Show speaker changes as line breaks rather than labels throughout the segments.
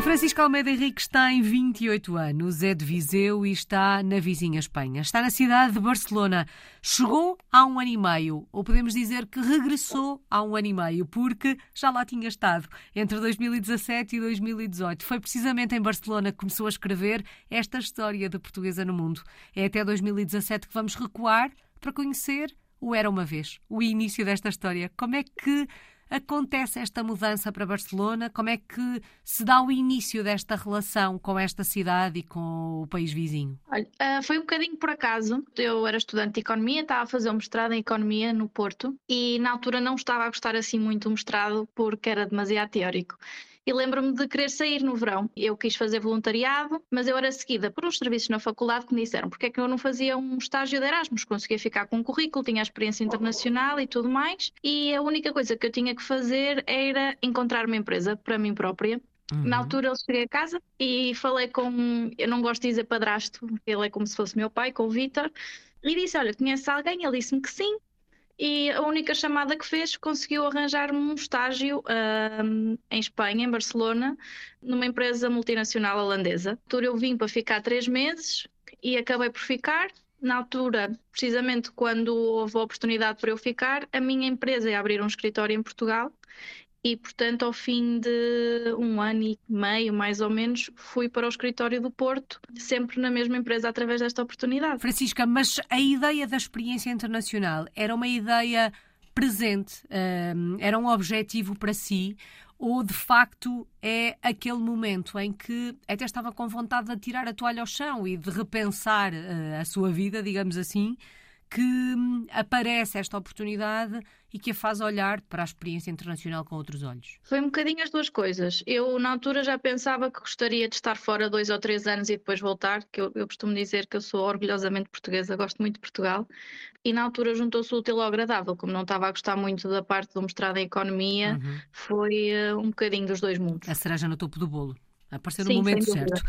A Francisca Almeida Henriques tem 28 anos, é de Viseu e está na vizinha Espanha. Está na cidade de Barcelona. Chegou há um ano e meio, ou podemos dizer que regressou há um ano e meio, porque já lá tinha estado entre 2017 e 2018. Foi precisamente em Barcelona que começou a escrever esta história de portuguesa no mundo. É até 2017 que vamos recuar para conhecer o Era Uma Vez, o início desta história. Como é que acontece esta mudança para Barcelona? Como é que se dá o início desta relação com esta cidade e com o país vizinho?
Olha, uh, foi um bocadinho por acaso. Eu era estudante de Economia, estava a fazer um mestrado em Economia no Porto e na altura não estava a gostar assim muito do mestrado porque era demasiado teórico e lembro-me de querer sair no verão. Eu quis fazer voluntariado, mas eu era seguida por uns serviços na faculdade que me disseram porque é que eu não fazia um estágio de Erasmus. Conseguia ficar com um currículo, tinha a experiência internacional e tudo mais, e a única coisa que eu tinha que fazer era encontrar uma empresa para mim própria Uhum. Na altura eu cheguei a casa e falei com, eu não gosto de dizer padrasto, ele é como se fosse meu pai, com o Vitor, e disse: Olha, conhece alguém? Ele disse-me que sim e a única chamada que fez conseguiu arranjar-me um estágio um, em Espanha, em Barcelona, numa empresa multinacional holandesa. Eu vim para ficar três meses e acabei por ficar. Na altura, precisamente quando houve a oportunidade para eu ficar, a minha empresa ia abrir um escritório em Portugal e, portanto, ao fim de um ano e meio, mais ou menos, fui para o escritório do Porto, sempre na mesma empresa, através desta oportunidade.
Francisca, mas a ideia da experiência internacional era uma ideia presente, um, era um objetivo para si, ou de facto é aquele momento em que até estava com vontade de tirar a toalha ao chão e de repensar uh, a sua vida, digamos assim? Que hum, aparece esta oportunidade e que a faz olhar para a experiência internacional com outros olhos?
Foi um bocadinho as duas coisas. Eu, na altura, já pensava que gostaria de estar fora dois ou três anos e depois voltar, que eu, eu costumo dizer que eu sou orgulhosamente portuguesa, gosto muito de Portugal. E na altura juntou-se o útil ao agradável, como não estava a gostar muito da parte do mestrado em Economia, uhum. foi uh, um bocadinho dos dois mundos.
A cereja no topo do bolo. Apareceu no Sim, momento certo.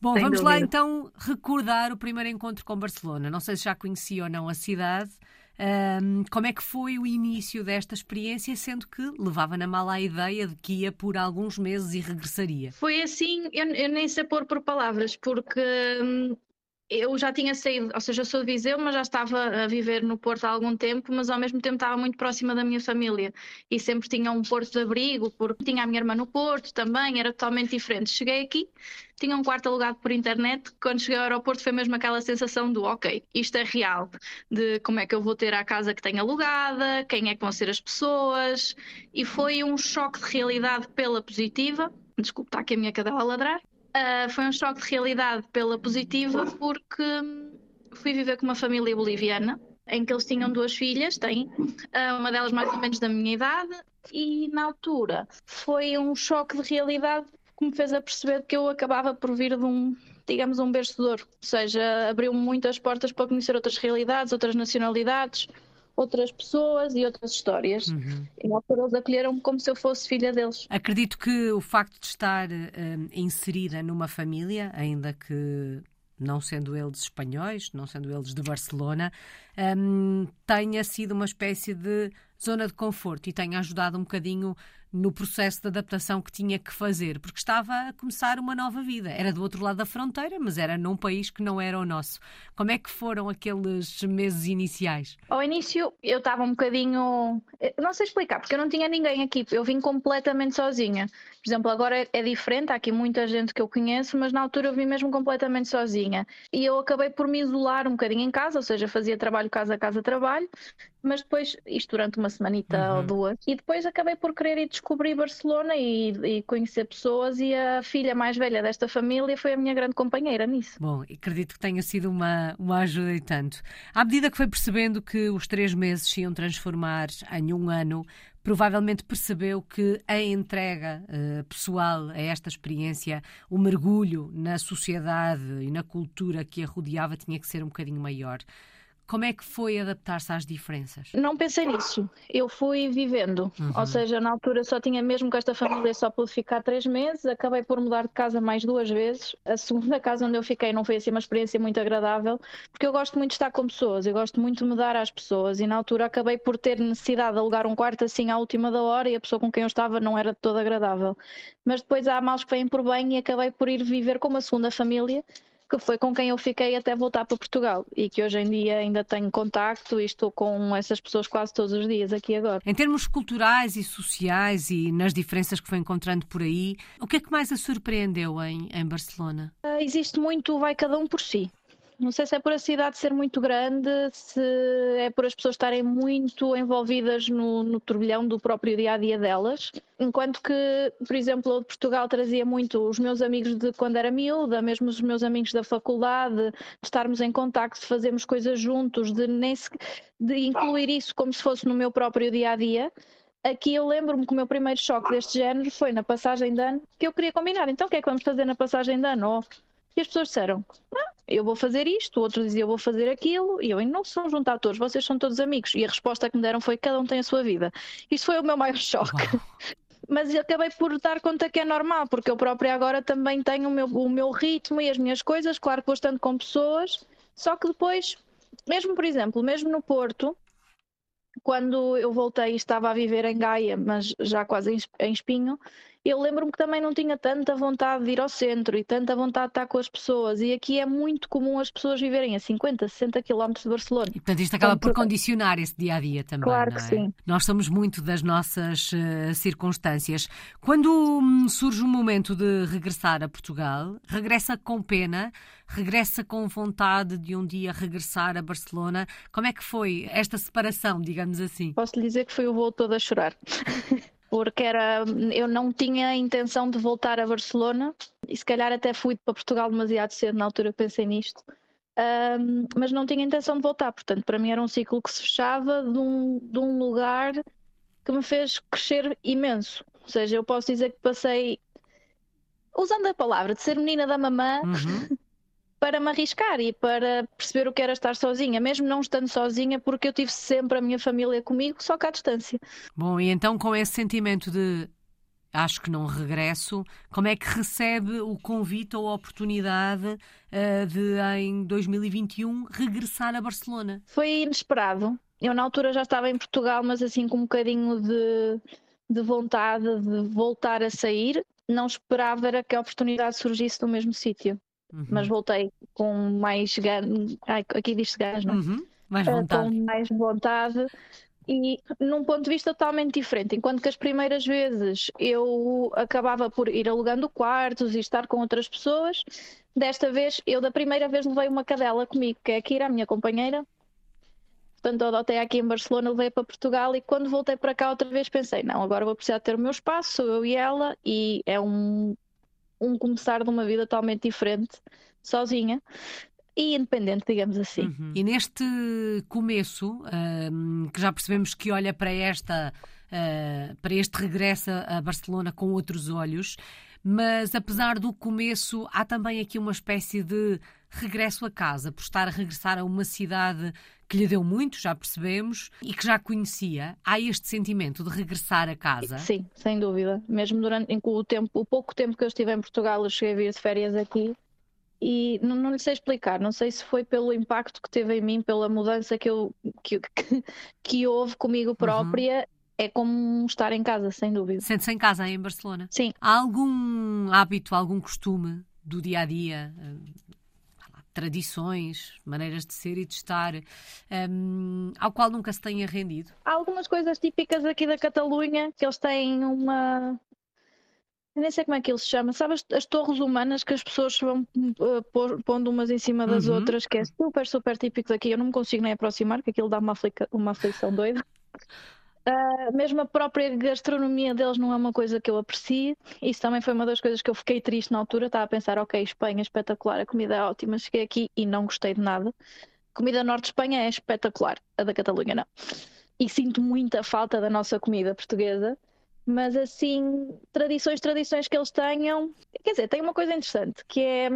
Bom, Sem vamos dúvida. lá então recordar o primeiro encontro com Barcelona. Não sei se já conhecia ou não a cidade. Um, como é que foi o início desta experiência, sendo que levava na mala a ideia de que ia por alguns meses e regressaria?
Foi assim, eu, eu nem sei pôr por palavras, porque hum, eu já tinha saído, ou seja, eu sou de Viseu, mas já estava a viver no Porto há algum tempo, mas ao mesmo tempo estava muito próxima da minha família e sempre tinha um Porto de abrigo, porque tinha a minha irmã no Porto também, era totalmente diferente. Cheguei aqui, tinha um quarto alugado por internet, quando cheguei ao aeroporto foi mesmo aquela sensação do ok, isto é real, de como é que eu vou ter a casa que tenho alugada, quem é que vão ser as pessoas, e foi um choque de realidade pela positiva. Desculpe, está aqui a minha cadela a ladrar. Uh, foi um choque de realidade pela positiva, porque fui viver com uma família boliviana, em que eles tinham duas filhas, têm, uh, uma delas mais ou menos da minha idade, e na altura foi um choque de realidade que me fez perceber que eu acabava por vir de um, digamos, um berço de ouro. Ou seja, abriu-me muitas portas para conhecer outras realidades, outras nacionalidades, outras pessoas e outras histórias. Uhum. E na altura eles acolheram-me como se eu fosse filha deles.
Acredito que o facto de estar um, inserida numa família, ainda que não sendo eles espanhóis, não sendo eles de Barcelona, um, tenha sido uma espécie de zona de conforto e tenha ajudado um bocadinho no processo de adaptação que tinha que fazer, porque estava a começar uma nova vida. Era do outro lado da fronteira, mas era num país que não era o nosso. Como é que foram aqueles meses iniciais?
Ao início eu estava um bocadinho. Não sei explicar, porque eu não tinha ninguém aqui, eu vim completamente sozinha. Por exemplo, agora é diferente, há aqui muita gente que eu conheço, mas na altura eu vim mesmo completamente sozinha. E eu acabei por me isolar um bocadinho em casa, ou seja, fazia trabalho casa a casa trabalho, mas depois, isto durante uma semanita uhum. ou duas, e depois acabei por querer ir descobrir Barcelona e, e, conhecer pessoas, e a filha mais velha desta família foi a minha grande companheira nisso.
Bom, acredito que tenha sido uma, uma ajuda e tanto. À medida que foi percebendo que os três meses se iam transformar em um ano, provavelmente percebeu que a entrega uh, pessoal a esta experiência, o mergulho na sociedade e na cultura que a rodeava tinha que ser um bocadinho maior. Como é que foi adaptar-se às diferenças?
Não pensei nisso. Eu fui vivendo. Uhum. Ou seja, na altura só tinha mesmo com esta família só pude ficar três meses. Acabei por mudar de casa mais duas vezes. A segunda casa onde eu fiquei não foi assim uma experiência muito agradável, porque eu gosto muito de estar com pessoas, eu gosto muito de mudar às pessoas. E na altura acabei por ter necessidade de alugar um quarto assim à última da hora e a pessoa com quem eu estava não era de todo agradável. Mas depois há males que vêm por bem e acabei por ir viver com uma segunda família que foi com quem eu fiquei até voltar para Portugal e que hoje em dia ainda tenho contacto e estou com essas pessoas quase todos os dias aqui agora.
Em termos culturais e sociais e nas diferenças que foi encontrando por aí, o que é que mais a surpreendeu em, em Barcelona?
Uh, existe muito vai cada um por si. Não sei se é por a cidade ser muito grande, se é por as pessoas estarem muito envolvidas no, no turbilhão do próprio dia a dia delas. Enquanto que, por exemplo, o de Portugal trazia muito os meus amigos de quando era miúda, mesmo os meus amigos da faculdade, de estarmos em contacto, de fazermos coisas juntos, de, nem se, de incluir isso como se fosse no meu próprio dia a dia aqui eu lembro-me que o meu primeiro choque deste género foi na passagem de ano que eu queria combinar. Então o que é que vamos fazer na passagem de ano? E as pessoas disseram: eu vou fazer isto, o outro dizia eu vou fazer aquilo, e eu ainda não são juntar todos, vocês são todos amigos. E a resposta que me deram foi: cada um tem a sua vida. Isso foi o meu maior choque. Mas acabei por dar conta que é normal, porque eu própria agora também tenho o meu, o meu ritmo e as minhas coisas. Claro que vou estando com pessoas, só que depois, mesmo por exemplo, mesmo no Porto, quando eu voltei e estava a viver em Gaia, mas já quase em Espinho, eu lembro-me que também não tinha tanta vontade de ir ao centro e tanta vontade de estar com as pessoas. E aqui é muito comum as pessoas viverem a 50, 60 quilómetros de Barcelona.
E portanto isto acaba por condicionar esse dia a dia também.
Claro
que
é? sim.
Nós somos muito das nossas uh, circunstâncias. Quando hum, surge o momento de regressar a Portugal, regressa com pena, regressa com vontade de um dia regressar a Barcelona. Como é que foi esta separação, digamos assim?
Posso lhe dizer que foi o voo todo a chorar. porque era, eu não tinha a intenção de voltar a Barcelona e se calhar até fui para Portugal demasiado cedo na altura que pensei nisto, um, mas não tinha intenção de voltar, portanto para mim era um ciclo que se fechava de um, de um lugar que me fez crescer imenso, ou seja, eu posso dizer que passei, usando a palavra de ser menina da mamã, uhum. para me arriscar e para perceber o que era estar sozinha, mesmo não estando sozinha, porque eu tive sempre a minha família comigo, só que à distância.
Bom, e então com esse sentimento de acho que não regresso, como é que recebe o convite ou a oportunidade uh, de, em 2021, regressar a Barcelona?
Foi inesperado. Eu, na altura, já estava em Portugal, mas assim com um bocadinho de, de vontade de voltar a sair. Não esperava era que a oportunidade surgisse no mesmo sítio. Uhum. Mas voltei com mais ganas. Aqui diz-se ganas, não?
Uhum. Mais eh, vontade.
Com mais vontade e num ponto de vista totalmente diferente. Enquanto que as primeiras vezes eu acabava por ir alugando quartos e estar com outras pessoas, desta vez eu da primeira vez levei uma cadela comigo, que é a Kira, a minha companheira. Portanto, adotei aqui em Barcelona, levei para Portugal e quando voltei para cá outra vez pensei, não, agora vou precisar ter o meu espaço, sou eu e ela, e é um, um começar de uma vida totalmente diferente, sozinha e independente, digamos assim.
Uhum. E neste começo, que já percebemos que olha para esta, uh, para este regresso a Barcelona com outros olhos, mas apesar do começo, há também aqui uma espécie de regresso a casa, por estar a regressar a uma cidade que lhe deu muito, já percebemos, e que já conhecia. Há este sentimento de regressar a casa?
Sim, sem dúvida. Mesmo durante o, tempo, o pouco tempo que eu estive em Portugal, eu cheguei a vir de férias aqui e não, não lhe sei explicar, não sei se foi pelo impacto que teve em mim, pela mudança que, eu, que, que, que houve comigo própria. É como estar em casa, sem dúvida.
Sente-se em casa em Barcelona?
Sim.
Há algum hábito, algum costume do dia a dia? Tradições, maneiras de ser e de estar, um, ao qual nunca se tenha rendido?
Há algumas coisas típicas aqui da Catalunha, que eles têm uma, eu nem sei como é que ele se chama. Sabe as, torres humanas que as pessoas vão uh, pondo umas em cima das uhum. outras, que é super, super típico daqui. Eu não me consigo nem aproximar, que aquilo dá uma, aflica, uma aflição doida. Uh, mesmo a própria gastronomia deles não é uma coisa que eu aprecie. Isso também foi uma das coisas que eu fiquei triste na altura. Estava a pensar, ok, Espanha é espetacular, a comida é ótima. Cheguei aqui e não gostei de nada. Comida norte de Espanha é espetacular, a da Catalunha não. E sinto muita falta da nossa comida portuguesa. Mas assim, tradições, tradições que eles tenham. Quer dizer, tem uma coisa interessante que é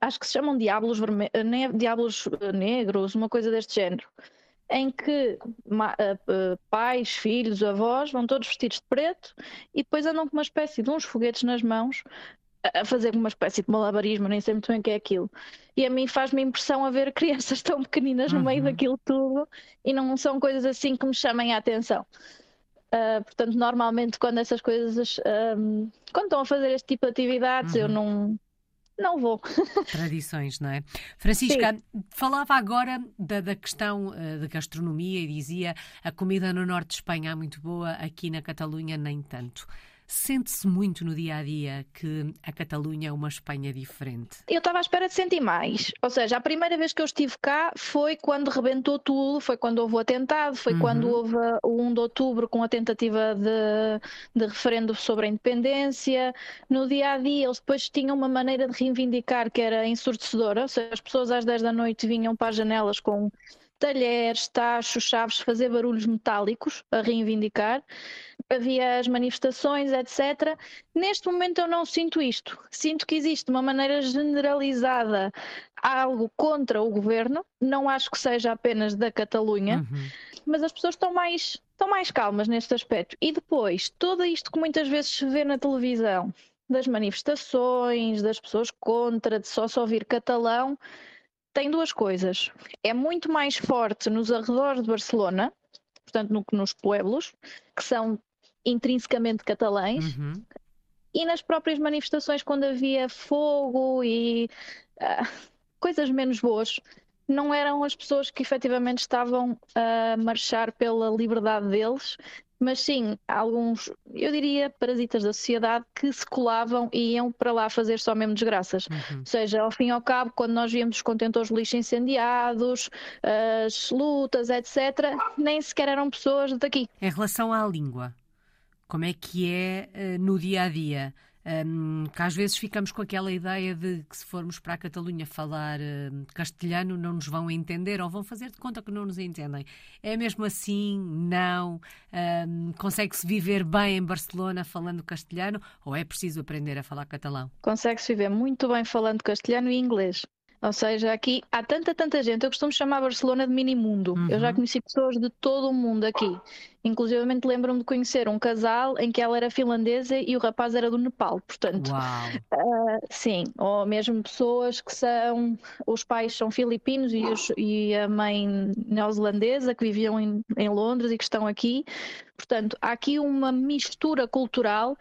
acho que se chamam diablos, verme... ne... diablos negros, uma coisa deste género, em que pais, filhos, avós vão todos vestidos de preto e depois andam com uma espécie de uns foguetes nas mãos a fazer uma espécie de malabarismo, nem sei muito bem o que é aquilo. E a mim faz-me impressão a ver crianças tão pequeninas no meio uhum. daquilo tudo e não são coisas assim que me chamem a atenção. Uh, portanto, normalmente quando essas coisas, um, quando estão a fazer este tipo de atividades, uhum. eu não, não vou.
Tradições, não é? Francisca, Sim. falava agora da, da questão uh, da gastronomia e dizia a comida no norte de Espanha é muito boa, aqui na Catalunha nem tanto. Sente-se muito no dia a dia que a Catalunha é uma Espanha diferente?
Eu estava à espera de sentir mais. Ou seja, a primeira vez que eu estive cá foi quando rebentou tudo, foi quando houve o atentado, foi uhum. quando houve o 1 de outubro com a tentativa de, de referendo sobre a independência. No dia a dia, eles depois tinham uma maneira de reivindicar que era ensurdecedora, ou seja, as pessoas às 10 da noite vinham para as janelas com talheres, tachos, chaves, fazer barulhos metálicos a reivindicar. Havia as manifestações, etc. Neste momento eu não sinto isto. Sinto que existe uma maneira generalizada algo contra o governo. Não acho que seja apenas da Catalunha, uhum. mas as pessoas estão mais estão mais calmas neste aspecto. E depois, tudo isto que muitas vezes se vê na televisão, das manifestações, das pessoas contra, de só se ouvir catalão, tem duas coisas. É muito mais forte nos arredores de Barcelona, portanto, no, nos pueblos, que são intrinsecamente catalães, uhum. e nas próprias manifestações, quando havia fogo e uh, coisas menos boas, não eram as pessoas que efetivamente estavam a marchar pela liberdade deles, mas sim alguns, eu diria, parasitas da sociedade que se colavam e iam para lá fazer só mesmo desgraças. Uhum. Ou seja, ao fim e ao cabo, quando nós víamos os contentores de lixo incendiados, as lutas, etc., nem sequer eram pessoas daqui.
Em relação à língua, como é que é uh, no dia a dia? Um, que às vezes ficamos com aquela ideia de que se formos para a Catalunha falar uh, castelhano não nos vão entender ou vão fazer de conta que não nos entendem. É mesmo assim? Não? Um, Consegue-se viver bem em Barcelona falando castelhano ou é preciso aprender a falar catalão?
Consegue-se viver muito bem falando castelhano e inglês. Ou seja, aqui há tanta, tanta gente. Eu costumo chamar Barcelona de mini mundo. Uhum. Eu já conheci pessoas de todo o mundo aqui. Inclusive lembro-me de conhecer um casal em que ela era finlandesa e o rapaz era do Nepal. Portanto, uh, sim. Ou mesmo pessoas que são. Os pais são filipinos e, os, e a mãe neozelandesa que viviam em, em Londres e que estão aqui. Portanto, há aqui uma mistura cultural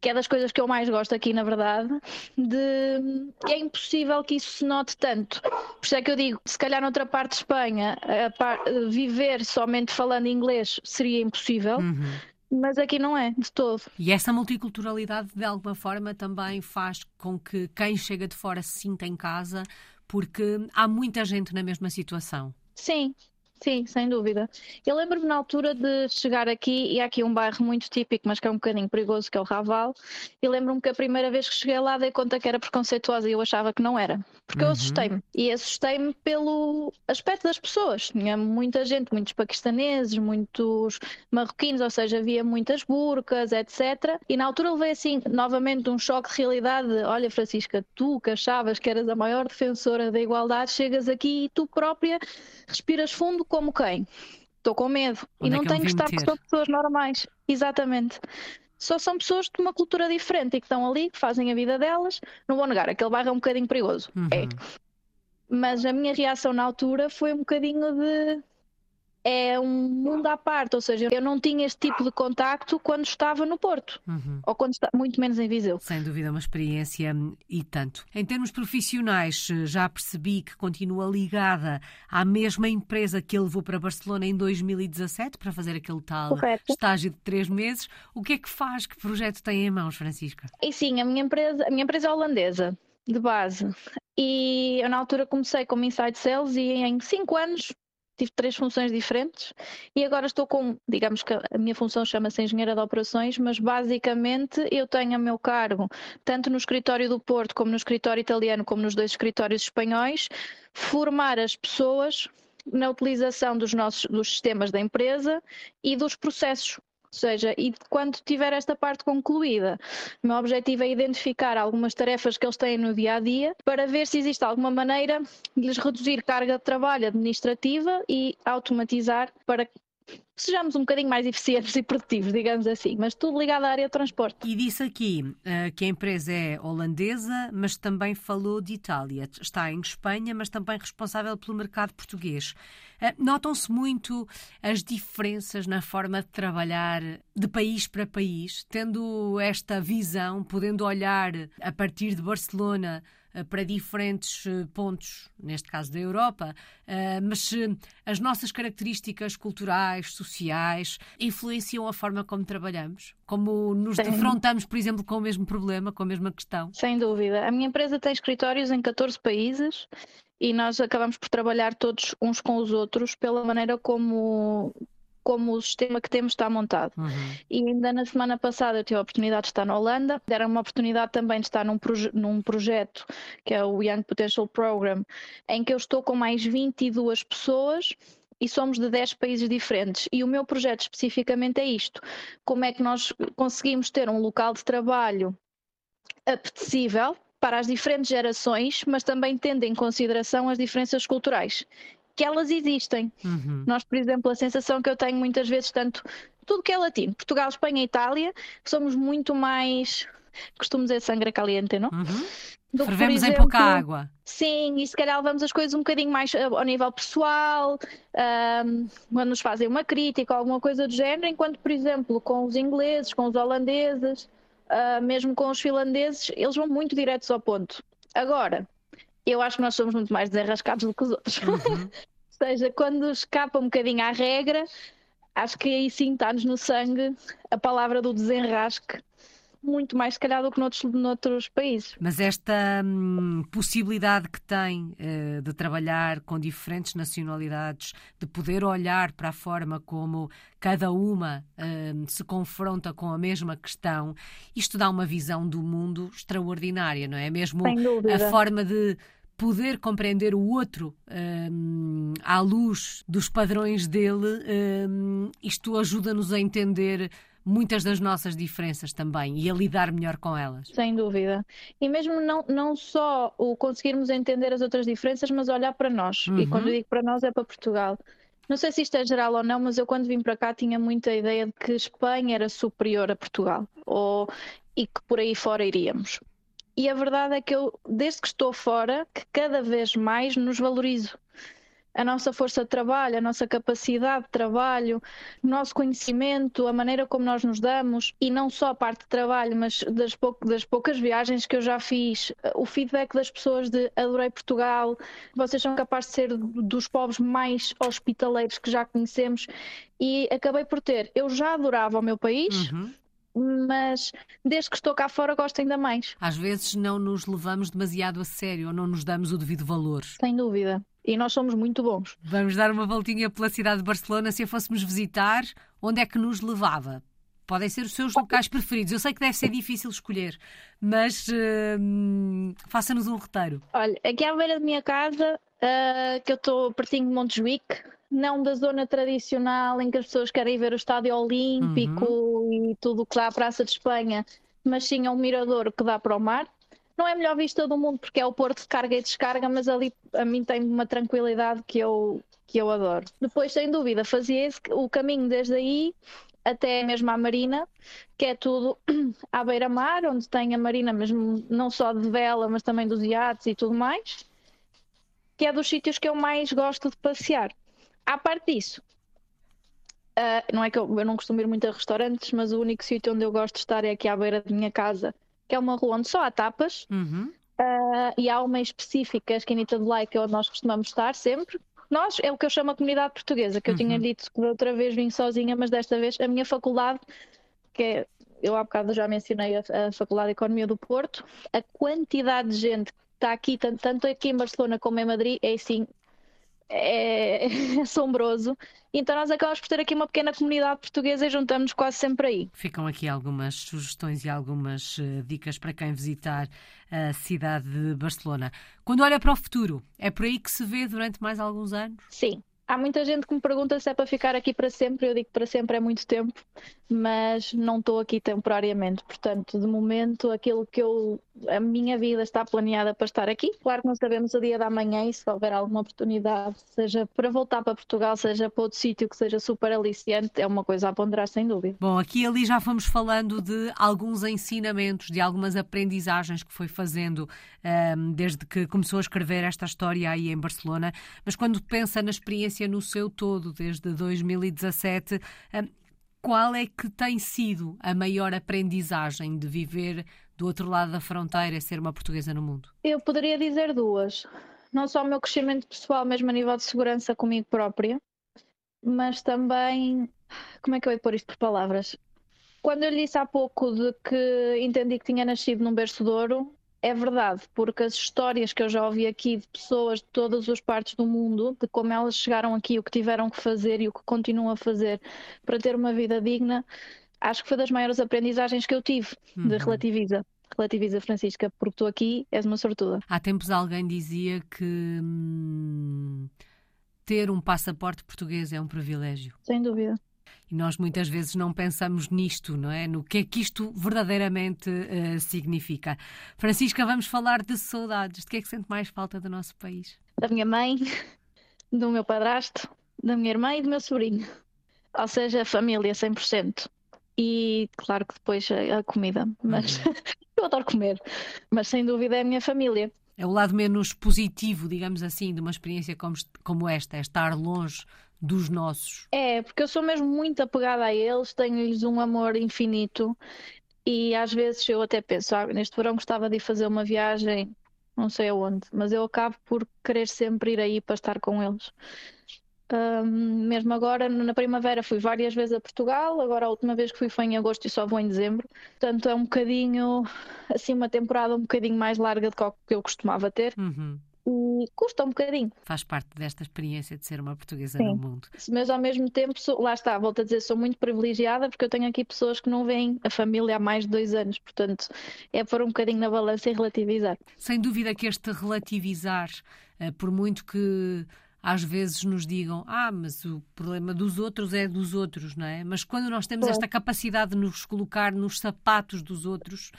que é das coisas que eu mais gosto aqui, na verdade, de é impossível que isso se note tanto. Por isso é que eu digo, se calhar noutra parte de Espanha, par... viver somente falando inglês seria impossível. Uhum. Mas aqui não é, de todo.
E essa multiculturalidade, de alguma forma, também faz com que quem chega de fora se sinta em casa, porque há muita gente na mesma situação.
Sim, Sim, sem dúvida. Eu lembro-me na altura de chegar aqui, e há aqui um bairro muito típico, mas que é um bocadinho perigoso, que é o Raval, e lembro-me que a primeira vez que cheguei lá dei conta que era preconceituosa e eu achava que não era. Porque uhum. eu assustei-me. E assustei-me pelo aspecto das pessoas. Tinha muita gente, muitos paquistaneses, muitos marroquinos, ou seja, havia muitas burcas, etc. E na altura levei assim, novamente, um choque de realidade. Olha, Francisca, tu que achavas que eras a maior defensora da igualdade, chegas aqui e tu própria respiras fundo como quem? Estou com medo.
Onde
e
é
não
é
tenho que estar
ter?
com pessoas normais. Exatamente. Só são pessoas de uma cultura diferente e que estão ali, que fazem a vida delas. Não vou negar, aquele bairro é um bocadinho perigoso. Uhum. É. Mas a minha reação na altura foi um bocadinho de é um mundo à parte, ou seja, eu não tinha este tipo de contacto quando estava no Porto, uhum. ou quando está muito menos em Viseu.
Sem dúvida, uma experiência e tanto. Em termos profissionais, já percebi que continua ligada à mesma empresa que ele levou para Barcelona em 2017 para fazer aquele tal Correto. estágio de três meses. O que é que faz? Que projeto tem em mãos, Francisca?
E sim, a minha empresa, a minha empresa é holandesa de base. E eu na altura comecei como Inside Sales e em cinco anos tive três funções diferentes e agora estou com, digamos que a minha função chama-se engenheira de operações, mas basicamente eu tenho a meu cargo, tanto no escritório do Porto, como no escritório italiano, como nos dois escritórios espanhóis, formar as pessoas na utilização dos nossos dos sistemas da empresa e dos processos Ou seja, e quando tiver esta parte concluída, o meu objetivo é identificar algumas tarefas que eles têm no dia a dia para ver se existe alguma maneira de lhes reduzir carga de trabalho administrativa e automatizar para sejamos um bocadinho mais eficientes e produtivos, digamos assim, mas tudo ligado à área de transporte.
E disse aqui uh, que a empresa é holandesa, mas também falou de Itália. Está em Espanha, mas também responsável pelo mercado português. Uh, Notam-se muito as diferenças na forma de trabalhar de país para país, tendo esta visão, podendo olhar a partir de Barcelona para diferentes eh, pontos, neste caso da Europa, eh, mas as nossas características culturais, sociais, influenciam a forma como trabalhamos? Como nos Sem... defrontamos, por exemplo, com o mesmo problema, com a mesma questão?
Sem dúvida. A minha empresa tem escritórios em 14 países e nós acabamos por trabalhar todos uns com os outros pela maneira como como o sistema que temos está montado. Uhum. E ainda na semana passada eu tive a oportunidade de estar na Holanda, deram uma oportunidade também de estar num, proje num projeto que é o Young Potential Program, em que eu estou com mais 22 pessoas e somos de 10 países diferentes. E o meu projeto especificamente é isto: como é que nós conseguimos ter um local de trabalho apetecível para as diferentes gerações, mas também tendo em consideração as diferenças culturais que elas existem. Uhum. Nós, por exemplo, a sensação que eu tenho muitas vezes, tanto tudo que é latino, Portugal, Espanha e Itália, somos muito mais, costumo dizer, sangue caliente, não?
Uhum. Do Fervemos exemplo, em pouca água.
Sim, e se calhar levamos as coisas um bocadinho mais eh, ao nível pessoal, um, quando nos fazem uma crítica ou alguma coisa do género, enquanto, por exemplo, com os ingleses, com os holandeses, uh, mesmo com os finlandeses, eles vão muito diretos ao ponto. Agora, eu acho que nós somos muito mais desenrascados do que os outros. Uhum. Ou seja, quando escapa um bocadinho à regra, acho que aí sim está-nos no sangue a palavra do desenrasque muito mais se calhar do que noutros, noutros países.
Mas esta hum, possibilidade que tem uh, de trabalhar com diferentes nacionalidades, de poder olhar para a forma como cada uma uh, se confronta com a mesma questão, isto dá uma visão do mundo extraordinária, não é? Mesmo a forma de poder compreender o outro um, à luz dos padrões dele, um, isto ajuda-nos a entender muitas das nossas diferenças também e a lidar melhor com elas.
Sem dúvida. E mesmo não, não só o conseguirmos entender as outras diferenças, mas olhar para nós. Uhum. E quando eu digo para nós é para Portugal. Não sei se isto é geral ou não, mas eu quando vim para cá tinha muita ideia de que Espanha era superior a Portugal ou, e que por aí fora iríamos. E a verdade é que eu, desde que estou fora, que cada vez mais nos valorizo. A nossa força de trabalho, a nossa capacidade de trabalho, o nosso conhecimento, a maneira como nós nos damos, e não só a parte de trabalho, mas das, pou das poucas viagens que eu já fiz, o feedback das pessoas de adorei Portugal, vocês são capazes de ser dos povos mais hospitaleiros que já conhecemos, e acabei por ter. Eu já adorava o meu país. Uhum mas desde que estou cá fora gosto ainda mais.
Às vezes não nos levamos demasiado a sério ou não nos damos o devido valor.
Sem dúvida. E nós somos muito bons.
Vamos dar uma voltinha pela cidade de Barcelona. Se a fôssemos visitar, onde é que nos levava? Podem ser os seus locais preferidos. Eu sei que deve ser difícil escolher, mas uh, faça-nos um roteiro.
Olha, aqui à beira da minha casa, uh, que eu estou pertinho de Montjuic, não da zona tradicional em que as pessoas querem ver o estádio olímpico uhum. e tudo o que dá à Praça de Espanha, mas sim é um mirador que dá para o mar. Não é a melhor vista do mundo porque é o porto de carga e descarga, mas ali a mim tem uma tranquilidade que eu, que eu adoro. Depois, sem dúvida, fazia esse, o caminho desde aí até mesmo à Marina, que é tudo à beira-mar, onde tem a Marina mesmo não só de vela, mas também dos iates e tudo mais, que é dos sítios que eu mais gosto de passear. À parte disso, uh, não é que eu, eu, não costumo ir muito a restaurantes, mas o único sítio onde eu gosto de estar é aqui à beira da minha casa, que é uma rua onde só há tapas. Uhum. Uh, e há uma específica, a Esquinita do Like, é onde nós costumamos estar sempre. Nós é o que eu chamo a comunidade portuguesa, que eu uhum. tinha dito que outra vez vim sozinha, mas desta vez a minha faculdade, que é, eu há bocado já mencionei a, a Faculdade de Economia do Porto, a quantidade de gente que está aqui, tanto, tanto aqui em Barcelona como em Madrid, é assim é, é assombroso. Então nós acabamos por ter aqui uma pequena comunidade portuguesa e juntamos quase sempre aí.
Ficam aqui algumas sugestões e algumas uh, dicas para quem visitar a cidade de Barcelona. Quando olha para o futuro, é por aí que se vê durante mais alguns anos?
Sim. Há muita gente que me pergunta se é para ficar aqui para sempre. Eu digo que para sempre é muito tempo. Mas não estou aqui temporariamente. Portanto, de momento, aquilo que eu. A minha vida está planeada para estar aqui. Claro que não sabemos o dia da manhã e se houver alguma oportunidade, seja para voltar para Portugal, seja para outro sítio que seja super aliciante, é uma coisa a ponderar sem dúvida.
Bom, aqui e ali já fomos falando de alguns ensinamentos, de algumas aprendizagens que foi fazendo um, desde que começou a escrever esta história aí em Barcelona. Mas quando pensa na experiência no seu todo, desde 2017, um, qual é que tem sido a maior aprendizagem de viver do outro lado da fronteira ser uma portuguesa no mundo?
Eu poderia dizer duas. Não só o meu crescimento pessoal, mesmo a nível de segurança comigo própria, mas também. Como é que eu ia pôr isto por palavras? Quando eu lhe disse há pouco de que entendi que tinha nascido num berço de ouro, é verdade, porque as histórias que eu já ouvi aqui de pessoas de todas as partes do mundo, de como elas chegaram aqui, o que tiveram que fazer e o que continuam a fazer para ter uma vida digna, acho que foi das maiores aprendizagens que eu tive uhum. de relativiza. Relativiza, Francisca, porque estou aqui, és uma sortuda.
Há tempos alguém dizia que hum, ter um passaporte português é um privilégio.
Sem dúvida.
E nós muitas vezes não pensamos nisto, não é? No que é que isto verdadeiramente uh, significa. Francisca, vamos falar de saudades. De que é que sente mais falta do nosso país?
Da minha mãe, do meu padrasto, da minha irmã e do meu sobrinho. Ou seja, família 100%. E claro que depois a, a comida. Mas uhum. eu adoro comer. Mas sem dúvida é a minha família.
É o lado menos positivo, digamos assim, de uma experiência como, como esta, é estar longe dos nossos.
É, porque eu sou mesmo muito apegada a eles, tenho-lhes um amor infinito e às vezes eu até penso, ah, neste verão gostava de ir fazer uma viagem, não sei aonde, mas eu acabo por querer sempre ir aí para estar com eles. Um, mesmo agora, na primavera, fui várias vezes a Portugal. Agora, a última vez que fui foi em agosto e só vou em dezembro. Portanto, é um bocadinho, assim, uma temporada um bocadinho mais larga do que eu costumava ter. Uhum e custa um bocadinho.
Faz parte desta experiência de ser uma portuguesa Sim. no mundo.
Mas ao mesmo tempo, sou, lá está, volto a dizer, sou muito privilegiada porque eu tenho aqui pessoas que não veem a família há mais de dois anos, portanto é pôr um bocadinho na balança e relativizar.
Sem dúvida que este relativizar, eh, por muito que às vezes nos digam, ah, mas o problema dos outros é dos outros, não é? Mas quando nós temos esta capacidade de nos colocar nos sapatos dos outros,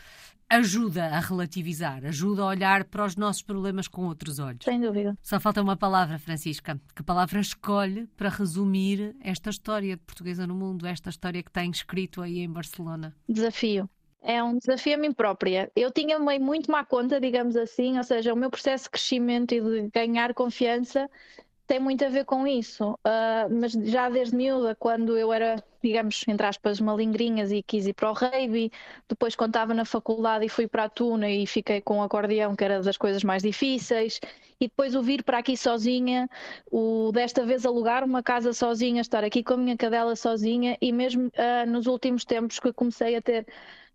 ajuda a relativizar, ajuda a olhar para os nossos problemas com outros olhos.
Sem dúvida.
Só falta uma palavra, Francisca. Que palavra escolhe para resumir esta história de portuguesa no mundo, esta história que tem escrito aí em Barcelona?
Desafio. É um desafio a mim própria. Eu tinha meio muito má conta, digamos assim, ou seja, o meu processo de crescimento e de ganhar confiança tem muito a ver com isso. Uh, mas já desde miúda, quando eu era, digamos, entre aspas, malingrinhas e quis ir para o rugby, depois estava na faculdade e fui para a Tuna e fiquei com o acordeão, que era das coisas mais difíceis, e depois o vir para aqui sozinha, o desta vez alugar uma casa sozinha, estar aqui com a minha cadela sozinha, e mesmo uh, nos últimos tempos que comecei a ter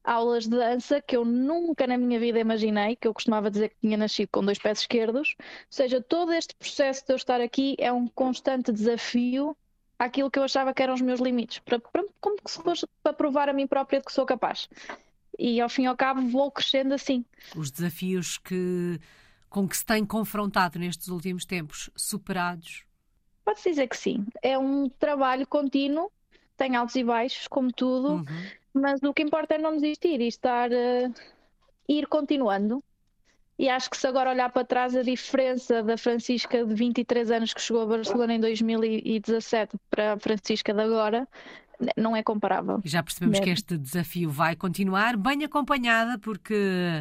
aulas de dança que eu nunca na minha vida imaginei, que eu costumava dizer que tinha nascido com dois pés esquerdos. Ou seja, todo este processo de eu estar aqui é um constante desafio àquilo que eu achava que eram os meus limites, para, para, como se fosse para provar a mim própria de que sou capaz. E ao fim e ao cabo vou crescendo assim.
Os desafios que com que se tem confrontado nestes últimos tempos, superados?
Pode-se dizer que sim. É um trabalho contínuo, tem altos e baixos, como tudo. Uhum mas o que importa é não desistir e estar uh, ir continuando. E acho que se agora olhar para trás a diferença da Francisca de 23 anos que chegou a Barcelona em 2017 para a Francisca de agora não é comparável.
Já percebemos que este desafio vai continuar, bem acompanhada, porque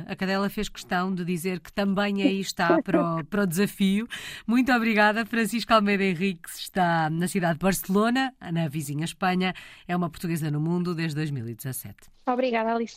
a Cadela fez questão de dizer que também aí está para o, para o desafio. Muito obrigada, Francisco Almeida Henriques está na cidade de Barcelona, na vizinha Espanha, é uma portuguesa no mundo desde 2017.
Obrigada, Alice.